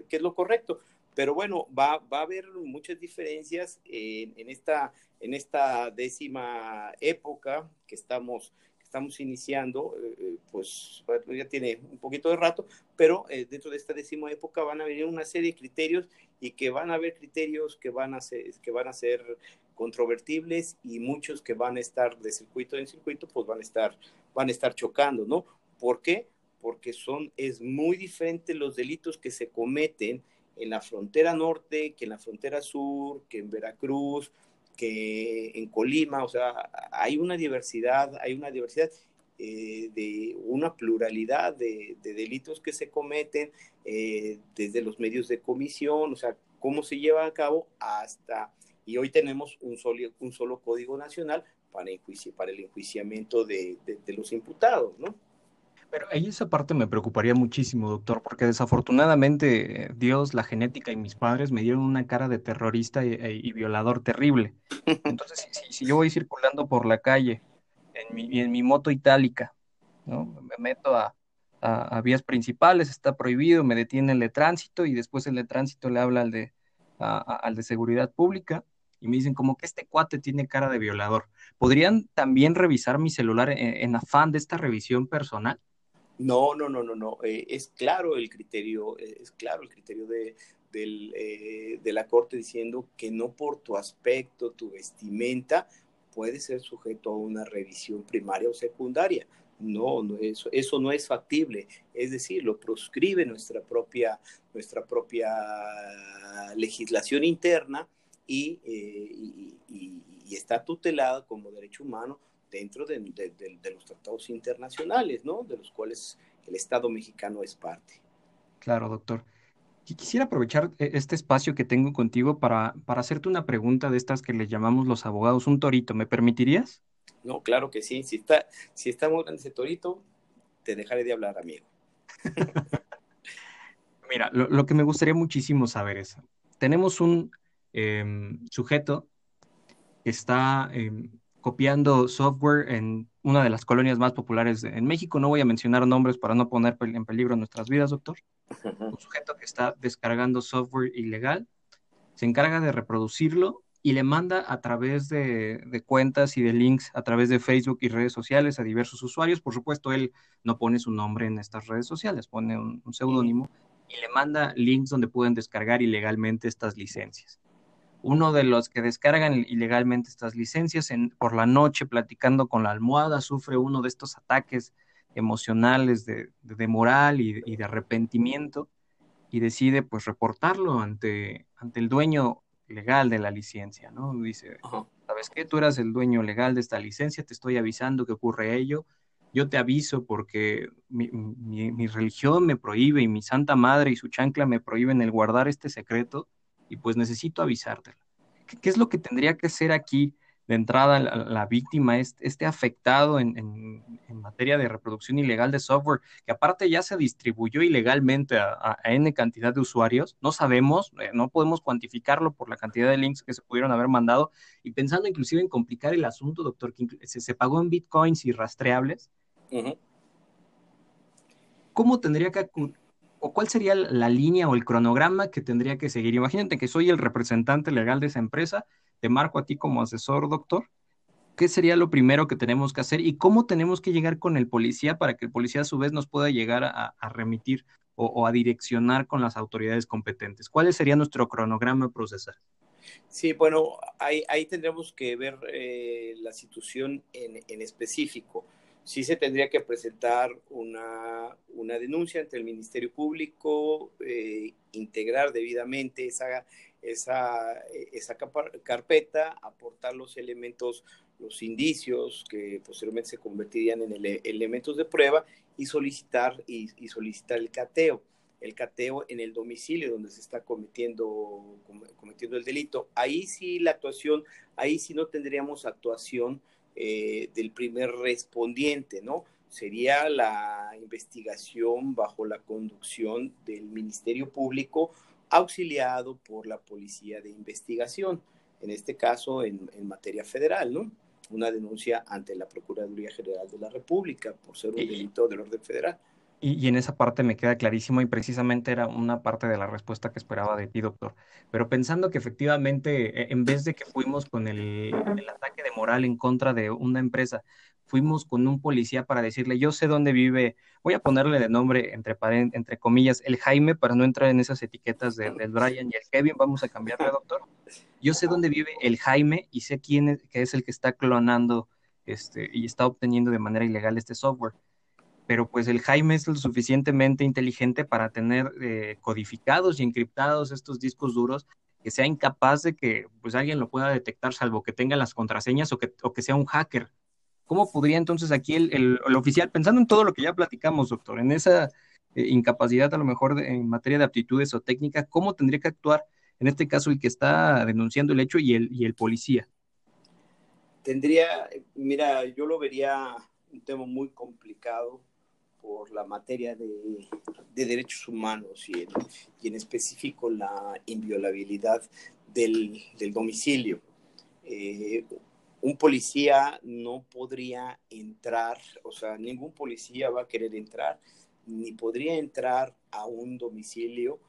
es lo correcto. Pero bueno, va, va a haber muchas diferencias en, en, esta, en esta décima época que estamos, estamos iniciando, eh, eh, pues ya tiene un poquito de rato, pero eh, dentro de esta décima época van a venir una serie de criterios y que van a haber criterios que van a ser, que van a ser controvertibles y muchos que van a estar de circuito en circuito, pues van a estar, van a estar chocando, ¿no? ¿Por qué? Porque son, es muy diferente los delitos que se cometen en la frontera norte, que en la frontera sur, que en Veracruz, que en Colima, o sea, hay una diversidad, hay una diversidad eh, de una pluralidad de, delitos que se cometen eh, desde los medios de comisión, o sea, cómo se lleva a cabo hasta, y hoy tenemos un solo, un solo código nacional para, para el enjuiciamiento de, de los imputados, ¿no? Pero ahí esa parte me preocuparía muchísimo, doctor, porque desafortunadamente Dios, la genética y mis padres me dieron una cara de terrorista y, e, violador terrible. Entonces, si, yo voy circulando por la calle en mi, en mi moto itálica, ¿no? me meto a, a, vías principales, está prohibido, me detiene el de tránsito y después el de tránsito le habla al de, al de seguridad pública y me dicen como que este cuate tiene cara de violador. ¿Podrían también revisar mi celular en afán de esta revisión personal? No, no, no, no, no. Eh, es claro el criterio, eh, es claro el criterio de, eh, de la Corte diciendo que no por tu aspecto, tu vestimenta, puede ser sujeto a una revisión primaria o secundaria. No, no eso, eso no es factible. Es decir, lo proscribe nuestra propia, nuestra propia legislación interna y, y está tutelada como derecho humano dentro de, los tratados internacionales, ¿no? De los cuales el Estado mexicano es parte. Claro, doctor. Quisiera aprovechar eh, este espacio que tengo contigo para, para hacerte una pregunta de estas que le llamamos los abogados un torito. ¿Me permitirías? No, claro que sí. Si está, si está muy grande ese torito, te dejaré de hablar, amigo. Mira, lo, que me gustaría muchísimo saber es, tenemos un em, sujeto que está em, copiando software en una de las colonias más populares en México. No voy a mencionar nombres para no poner en peligro nuestras vidas, doctor. Un sujeto que está descargando software ilegal, se encarga de reproducirlo y le manda a través de, cuentas y de links a través de Facebook y redes sociales a diversos usuarios. Por supuesto, él no pone su nombre en estas redes sociales, pone un, seudónimo y le manda links donde pueden descargar ilegalmente estas licencias. Uno de los que descargan ilegalmente estas licencias en, por la noche platicando con la almohada sufre uno de estos ataques emocionales de, moral y, y, de arrepentimiento y decide pues reportarlo ante, ante el dueño legal de la licencia, ¿no? Dice, ¿sabes qué? Tú eras el dueño legal de esta licencia, te estoy avisando que ocurre ello, yo te aviso porque mi, religión me prohíbe y mi santa madre y su chancla me prohíben el guardar este secreto y pues necesito avisártelo. qué es lo que tendría que ser aquí de entrada la, víctima, esté afectado en, materia de reproducción ilegal de software, que aparte ya se distribuyó ilegalmente a, N cantidad de usuarios, no sabemos, eh, no podemos cuantificarlo por la cantidad de links que se pudieron haber mandado, y pensando inclusive en complicar el asunto, doctor, que se, pagó en bitcoins y rastreables, ¿cómo tendría que cuál sería la línea o el cronograma que tendría que seguir? Imagínate que soy el representante legal de esa empresa te marco a ti como asesor, doctor, ¿qué sería lo primero que tenemos que hacer y cómo tenemos que llegar con el policía para que el policía a su vez nos pueda llegar a, remitir o, a direccionar con las autoridades competentes? ¿Cuál sería nuestro cronograma procesal? Sí, bueno, ahí, tendremos que ver eh, la situación en, específico. Sí se tendría que presentar una, denuncia ante el Ministerio Público, eh, integrar debidamente esa, esa, esa carpeta, aportar los elementos, los indicios que posteriormente se convertirían en elementos de prueba y solicitar, y, solicitar el cateo. El cateo en el domicilio donde se está cometiendo, cometiendo el delito. Ahí sí la actuación, ahí sí no tendríamos actuación eh, del primer respondiente, ¿no? Sería la investigación bajo la conducción del Ministerio Público auxiliado por la Policía de Investigación, en este caso en, materia federal, ¿no? Una denuncia ante la Procuraduría General de la República por ser un delito del orden federal. Y, en esa parte me queda clarísimo y precisamente era una parte de la respuesta que esperaba de ti, doctor. Pero pensando que efectivamente, e, en vez de que fuimos con el, el ataque de moral en contra de una empresa, fuimos con un policía para decirle, yo sé dónde vive, voy a ponerle de nombre, entre, entre comillas, el Jaime, para no entrar en esas etiquetas del Brian y el Kevin, vamos a cambiarle, doctor. Yo sé dónde vive el Jaime y sé quién es, que es el que está clonando este, y está obteniendo de manera ilegal este software. Pero pues el Jaime es lo suficientemente inteligente para tener eh, codificados y encriptados estos discos duros que sea incapaz de que pues alguien lo pueda detectar salvo que tenga las contraseñas o que, o que sea un hacker ¿Cómo podría entonces aquí el, oficial, pensando en todo lo que ya platicamos, doctor, en esa eh, incapacidad a lo mejor en materia de aptitudes o técnica, cómo tendría que actuar en este caso el que está denunciando el hecho y el, y el policía? Tendría, mira, yo lo vería un tema muy complicado por la materia de, derechos humanos y en, específico la inviolabilidad del, domicilio. Eh, un policía no podría entrar, o sea, ningún policía va a querer entrar, ni podría entrar a un domicilio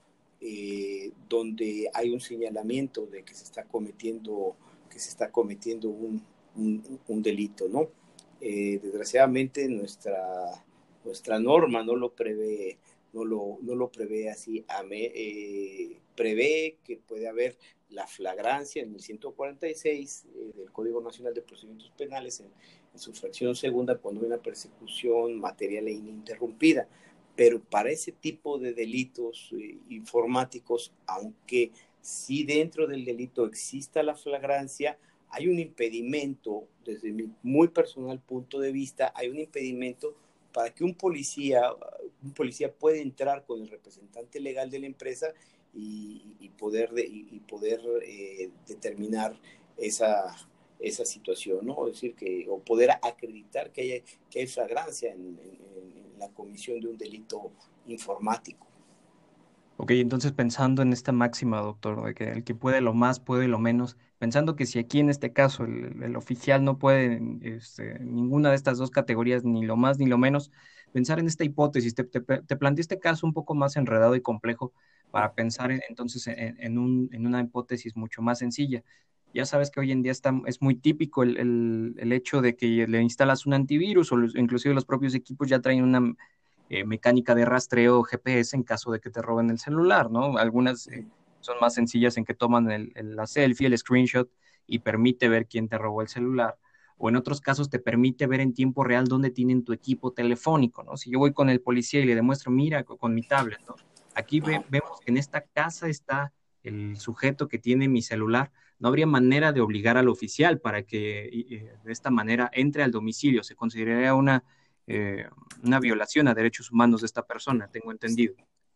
eh, donde hay un señalamiento de que se está cometiendo, que se está cometiendo un, delito, ¿no? Eh, desgraciadamente nuestra, nuestra norma no lo prevé, no lo, no lo prevé así, eh, prevé que puede haber la flagrancia en el 146 eh, del Código Nacional de Procedimientos Penales en, su fracción segunda cuando hay una persecución material e ininterrumpida. Pero para ese tipo de delitos eh, informáticos, aunque sí dentro del delito exista la flagrancia, hay un impedimento, desde mi muy personal punto de vista, hay un impedimento para que un policía, un policía pueda entrar con el representante legal de la empresa y, poder, y, poder eh, determinar esa, esa situación, ¿no? Es decir, que, o poder acreditar que hay, que hay flagrancia en, la comisión de un delito informático. Ok, entonces pensando en esta máxima, doctor, de que el que puede lo más, puede lo menos, pensando que si aquí en este caso el, oficial no puede este, ninguna de estas dos categorías, ni lo más ni lo menos, pensar en esta hipótesis, te, te, te planteé este caso un poco más enredado y complejo, para pensar entonces en, una hipótesis mucho más sencilla. Ya sabes que hoy en día está, es muy típico el, hecho de que le instalas un antivirus o inclusive los propios equipos ya traen una eh, mecánica de rastreo GPS en caso de que te roben el celular, ¿no? Algunas eh, son más sencillas en que toman el, la selfie, el screenshot y permite ver quién te robó el celular. O en otros casos te permite ver en tiempo real dónde tienen tu equipo telefónico, ¿no? Si yo voy con el policía y le demuestro, mira, con, mi tablet, ¿no? Aquí vemos que en esta casa está el sujeto que tiene mi celular, no habría manera de obligar al oficial para que de esta manera entre al domicilio. Se consideraría una, eh, una violación a derechos humanos de esta persona, tengo entendido.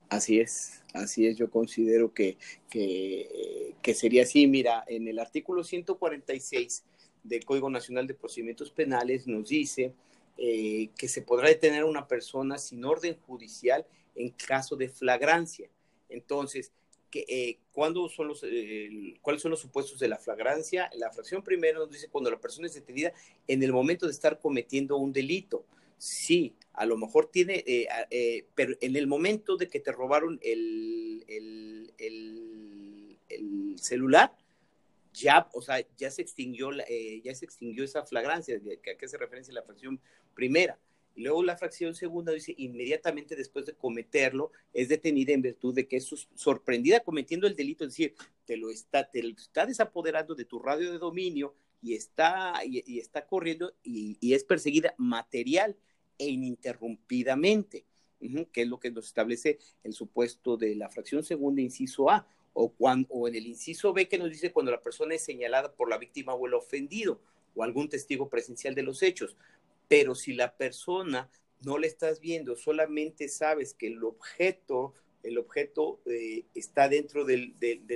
Así es, así es, yo considero que, que, sería así. Mira, en el artículo 146 del Código Nacional de Procedimientos Penales nos dice eh, que se podrá detener a una persona sin orden judicial en caso de flagrancia. Entonces, eh, son los, eh, ¿cuáles son los supuestos de la flagrancia? La fracción primera nos dice cuando la persona es detenida en el momento de estar cometiendo un delito. Sí, a lo mejor tiene, eh, pero en el momento de que te robaron el, el, el, celular, ya, o sea, ya se extinguió, ya se extinguió esa flagrancia, ¿a qué se referencia la fracción primera? Y luego la fracción segunda dice, inmediatamente después de cometerlo, es detenida en virtud de que es sorprendida cometiendo el delito, es decir, te lo está, te está desapoderando de tu radio de dominio y está, y, está corriendo y, es perseguida material e ininterrumpidamente, que es lo que nos establece el supuesto de la fracción segunda, inciso A, o, cuando, o en el inciso B que nos dice cuando la persona es señalada por la víctima o el ofendido o algún testigo presencial de los hechos. Pero si la persona no le estás viendo, solamente sabes que el objeto, el objeto eh, está dentro del,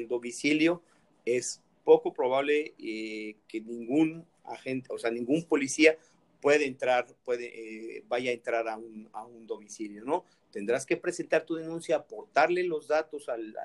domicilio, es poco probable eh, que ningún agente, o sea, ningún policía puede entrar, puede, eh, vaya a entrar a un, a un, domicilio, ¿no? Tendrás que presentar tu denuncia, aportarle los datos al,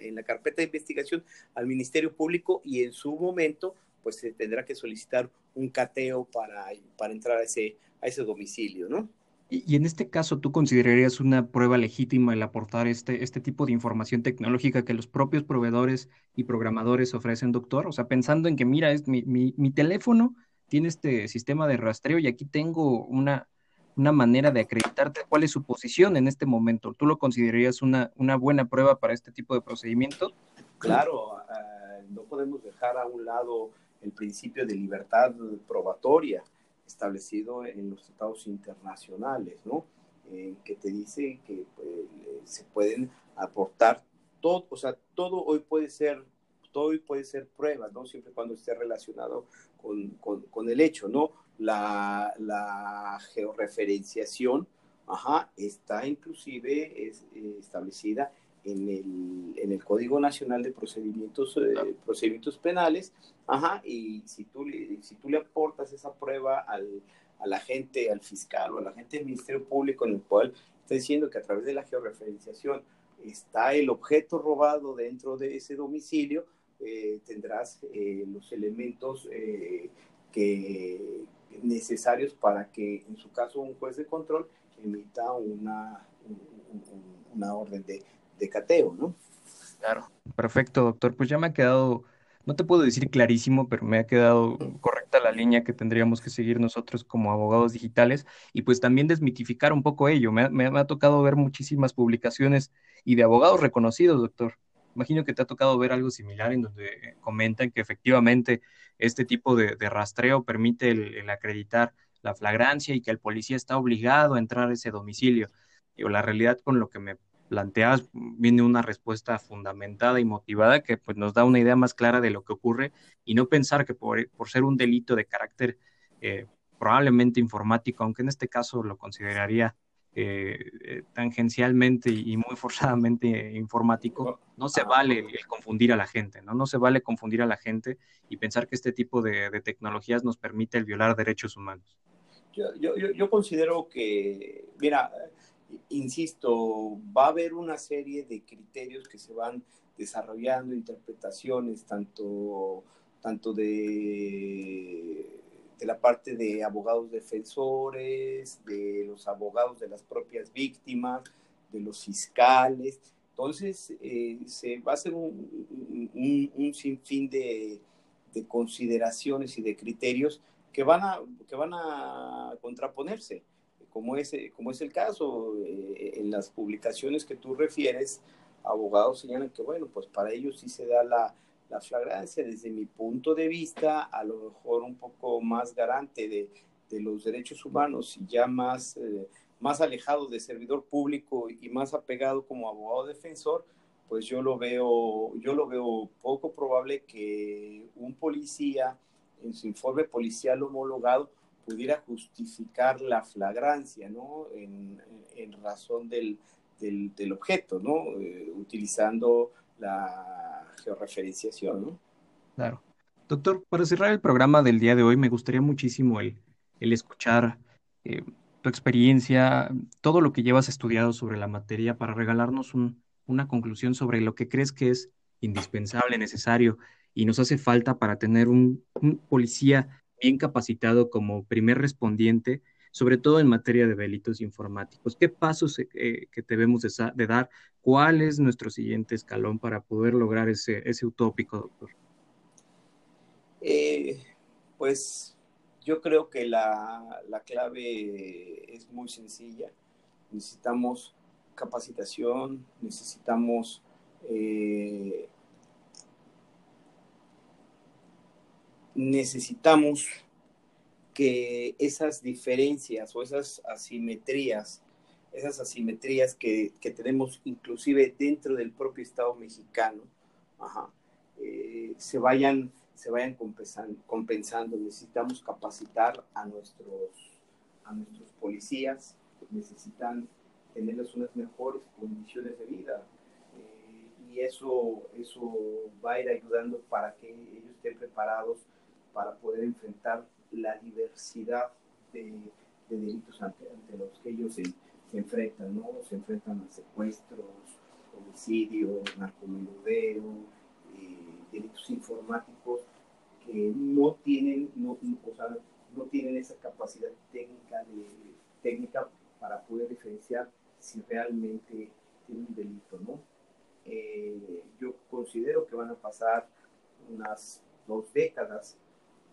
en la carpeta de investigación al Ministerio Público y en su momento pues se tendrá que solicitar un cateo para, para entrar a ese, a ese domicilio, ¿no? Y, en este caso, ¿tú considerarías una prueba legítima el aportar este, este tipo de información tecnológica que los propios proveedores y programadores ofrecen, doctor? O sea, pensando en que, mira, es mi, mi, mi teléfono tiene este sistema de rastreo y aquí tengo una, una manera de acreditarte cuál es su posición en este momento. ¿Tú lo considerarías una, una buena prueba para este tipo de procedimiento? Claro, uh, no podemos dejar a un lado el principio de libertad probatoria establecido en los tratados internacionales, ¿no? que te dice que pues, se pueden aportar todo, o sea, todo hoy puede ser, todo hoy puede ser prueba, ¿no? Siempre cuando esté relacionado con, con, el hecho, ¿no? La, la georreferenciación, ajá, está inclusive es, eh, establecida en el, en el Código Nacional de Procedimientos, eh, Procedimientos Penales, ajá, y si tú, si tú le aportas esa prueba al, al agente, al fiscal o al agente del Ministerio Público en el cual está diciendo que a través de la georreferenciación está el objeto robado dentro de ese domicilio, eh, tendrás eh, los elementos que, necesarios para que, en su caso, un juez de control emita una, una orden de, de cateo, ¿no? Claro. Perfecto, doctor. Pues ya me ha quedado, no te puedo decir clarísimo, pero me ha quedado correcta la línea que tendríamos que seguir nosotros como abogados digitales y pues también desmitificar un poco ello. Me, ha tocado ver muchísimas publicaciones y de abogados reconocidos, doctor. Imagino que te ha tocado ver algo similar en donde comentan que efectivamente este tipo de, rastreo permite el, acreditar la flagrancia y que el policía está obligado a entrar a ese domicilio. o la realidad con lo que me planteas viene una respuesta fundamentada y motivada que pues, nos da una idea más clara de lo que ocurre y no pensar que por, ser un delito de carácter eh, probablemente informático, aunque en este caso lo consideraría eh, eh, tangencialmente y muy forzadamente informático, no se vale el confundir a la gente, ¿no? No se vale confundir a la gente y pensar que este tipo de, tecnologías nos permite el violar derechos humanos. Yo, yo, yo considero que, mira, insisto, va a haber una serie de criterios que se van desarrollando, interpretaciones, tanto, tanto de, de la parte de abogados defensores, de los abogados de las propias víctimas, de los fiscales, Entonces, eh, se va a hacer un, un, sinfín de, de, consideraciones y de criterios que van a, que van a contraponerse, como es, como es el caso eh, en las publicaciones que tú refieres, abogados señalan que, bueno, pues para ellos sí se da la, la flagrancia. Desde mi punto de vista, a lo mejor un poco más garante de, de los derechos humanos y ya más, eh, más alejado de servidor público y más apegado como abogado defensor, pues yo lo veo, yo lo veo poco probable que un policía en su informe policial homologado pudiera justificar la flagrancia, ¿no? En, razón del, del, del, objeto, ¿no? Eh, utilizando la georreferenciación, ¿no? Claro. Doctor, para cerrar el programa del día de hoy, me gustaría muchísimo el, el escuchar eh, tu experiencia, todo lo que llevas estudiado sobre la materia para regalarnos una conclusión sobre lo que crees que es indispensable, necesario y nos hace falta para tener un, policía bien capacitado como primer respondiente, sobre todo en materia de delitos informáticos. ¿Qué pasos eh, que debemos de, dar? ¿Cuál es nuestro siguiente escalón para poder lograr ese, ese utópico, doctor? Eh, pues yo creo que la, clave es muy sencilla. Necesitamos capacitación, necesitamos eh, necesitamos que esas diferencias o esas asimetrías, esas asimetrías que, tenemos inclusive dentro del propio Estado mexicano, eh, se vayan se vayan compensando, Necesitamos capacitar a nuestros, a nuestros policías, necesitan tenerles unas mejores condiciones de vida. Eh, y eso, eso va a ir ayudando para que ellos estén preparados para poder enfrentar la diversidad de, delitos ante, los que ellos se, enfrentan, ¿no? Se enfrentan a secuestros, homicidios, narcomenudeo, eh, delitos informáticos que no tienen, no, o sea, no tienen esa capacidad técnica, de, técnica para poder diferenciar si realmente tiene un delito, ¿no? Eh, yo considero que van a pasar unas dos décadas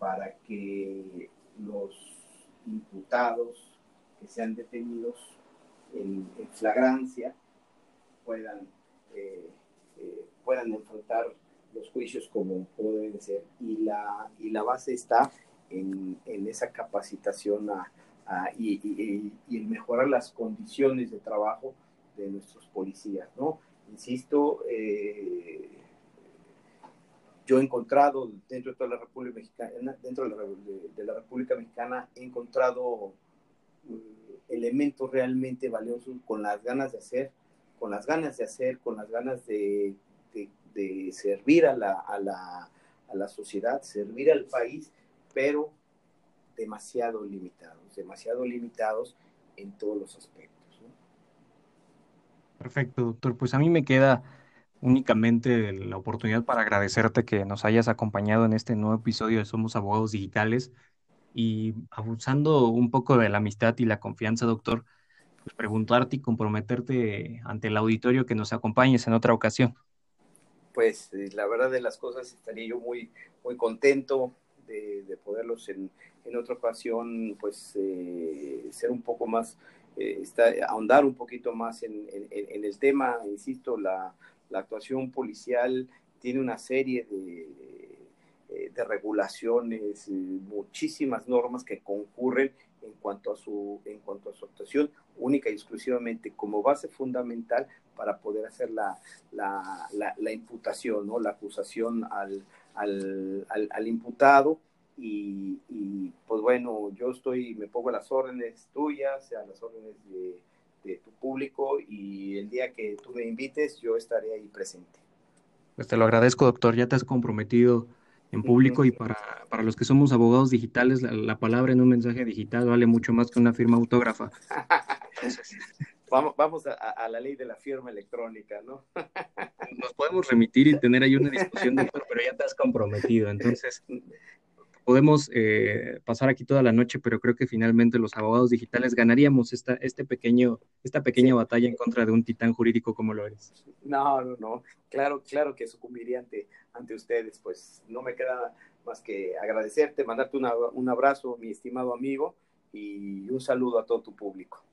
para que los imputados que sean detenidos en, flagrancia puedan, eh, eh, puedan enfrentar los juicios como, deben ser. Y la, y la base está en, en esa capacitación y, en mejorar las condiciones de trabajo de nuestros policías, ¿no? Insisto, eh, yo he encontrado dentro de toda la República Mexicana, dentro de la, de, la República Mexicana, he encontrado eh, elementos realmente valiosos con las ganas de hacer, con las ganas de hacer, con las ganas de de servir a la sociedad, servir al país, pero demasiado limitados, demasiado limitados en todos los aspectos. Perfecto, doctor. Pues a mí me queda únicamente la oportunidad para agradecerte que nos hayas acompañado en este nuevo episodio de Somos Abogados Digitales. Y abusando un poco de la amistad y la confianza, doctor, pues preguntarte y comprometerte ante el auditorio que nos acompañes en otra ocasión. Pues eh, la verdad de las cosas estaría yo muy, muy contento de, poderlos en, en, otra ocasión, pues eh, ser un poco más, eh, ahondar un poquito más en, en, el tema, insisto, la, la, actuación policial tiene una serie de, de regulaciones, muchísimas normas que concurren en cuanto a su en cuanto a su actuación única y exclusivamente como base fundamental para poder hacer la, la, la, imputación, ¿no? la acusación al, al, al, imputado. Y, y, pues bueno, yo estoy, me pongo a las órdenes tuyas, a las órdenes de, de tu público y el día que tú me invites yo estaré ahí presente. Pues te lo agradezco, doctor, ya te has comprometido en público y para, para los que somos abogados digitales, la, palabra en un mensaje digital vale mucho más que una firma autógrafa. vamos vamos a, la ley de la firma electrónica, ¿no? Nos podemos remitir y tener ahí una discusión, doctor, pero ya te has comprometido, entonces podemos eh, pasar aquí toda la noche, pero creo que finalmente los abogados digitales ganaríamos esta, este pequeño, esta pequeña batalla en contra de un titán jurídico como lo eres. No, no, no. Claro, claro que sucumbiría ante, ante ustedes. Pues no me queda más que agradecerte, mandarte un abrazo, mi estimado amigo, y un saludo a todo tu público.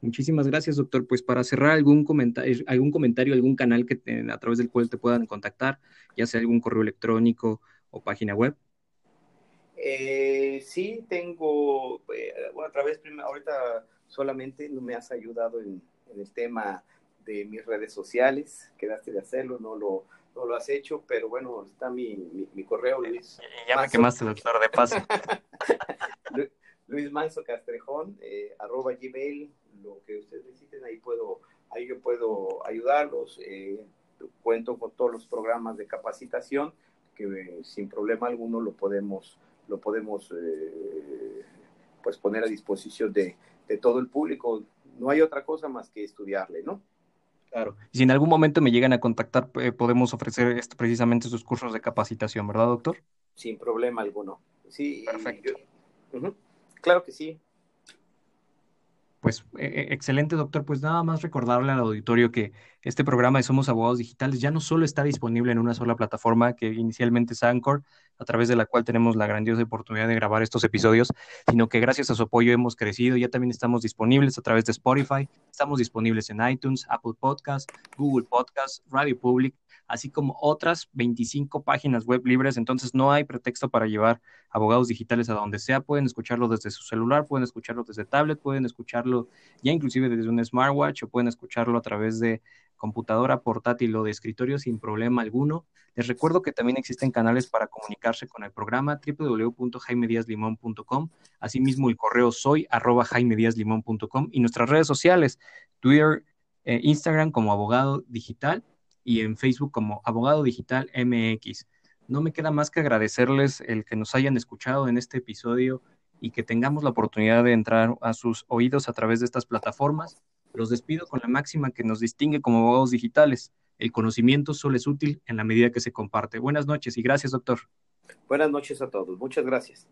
Muchísimas gracias, doctor. Pues para cerrar algún comentario, algún comentario, algún canal que a través del cual te puedan contactar, ya sea algún correo electrónico o página web. Eh, sí, tengo, eh, bueno, a través, ahorita solamente no me has ayudado en, el tema de mis redes sociales, quedaste de hacerlo, no lo, no lo has hecho, pero bueno, está mi, mi, correo, Luis. Ya me quemaste, doctor, de paso. Luis Manso Castrejón, eh, arroba gmail, lo que ustedes necesiten, ahí puedo, ahí yo puedo ayudarlos. Eh, cuento con todos los programas de capacitación que eh, sin problema alguno lo podemos, lo podemos pues poner a disposición de, de todo el público. No hay otra cosa más que estudiarle, ¿no? Claro. Y si en algún momento me llegan a contactar, podemos ofrecer esto, precisamente esos cursos de capacitación, ¿verdad, doctor? Sin problema alguno. Sí, Perfecto. Claro que sí. Pues e, e, excelente, doctor. Pues nada más recordarle al auditorio que este programa de Somos Abogados Digitales ya no solo está disponible en una sola plataforma, que inicialmente es Anchor, a través de la cual tenemos la grandiosa oportunidad de grabar estos episodios, sino que gracias a su apoyo hemos crecido. Ya también estamos disponibles a través de Spotify, estamos disponibles en iTunes, Apple Podcasts, Google Podcasts, Radio Public así como otras 25 páginas web libres. Entonces no hay pretexto para llevar abogados digitales a donde sea. Pueden escucharlo desde su celular, pueden escucharlo desde tablet, pueden escucharlo ya inclusive desde un smartwatch o pueden escucharlo a través de computadora portátil o de escritorio sin problema alguno. Les recuerdo que también existen canales para comunicarse con el programa www.jaimediaslimon.com, asimismo el correo soy arroba jaimediaslimon.com y nuestras redes sociales, Twitter, eh, Instagram como abogado digital y en Facebook como Abogado Digital MX. No me queda más que agradecerles el que nos hayan escuchado en este episodio y que tengamos la oportunidad de entrar a sus oídos a través de estas plataformas. Los despido con la máxima que nos distingue como abogados digitales. El conocimiento solo es útil en la medida que se comparte. Buenas noches y gracias, doctor. Buenas noches a todos. Muchas gracias.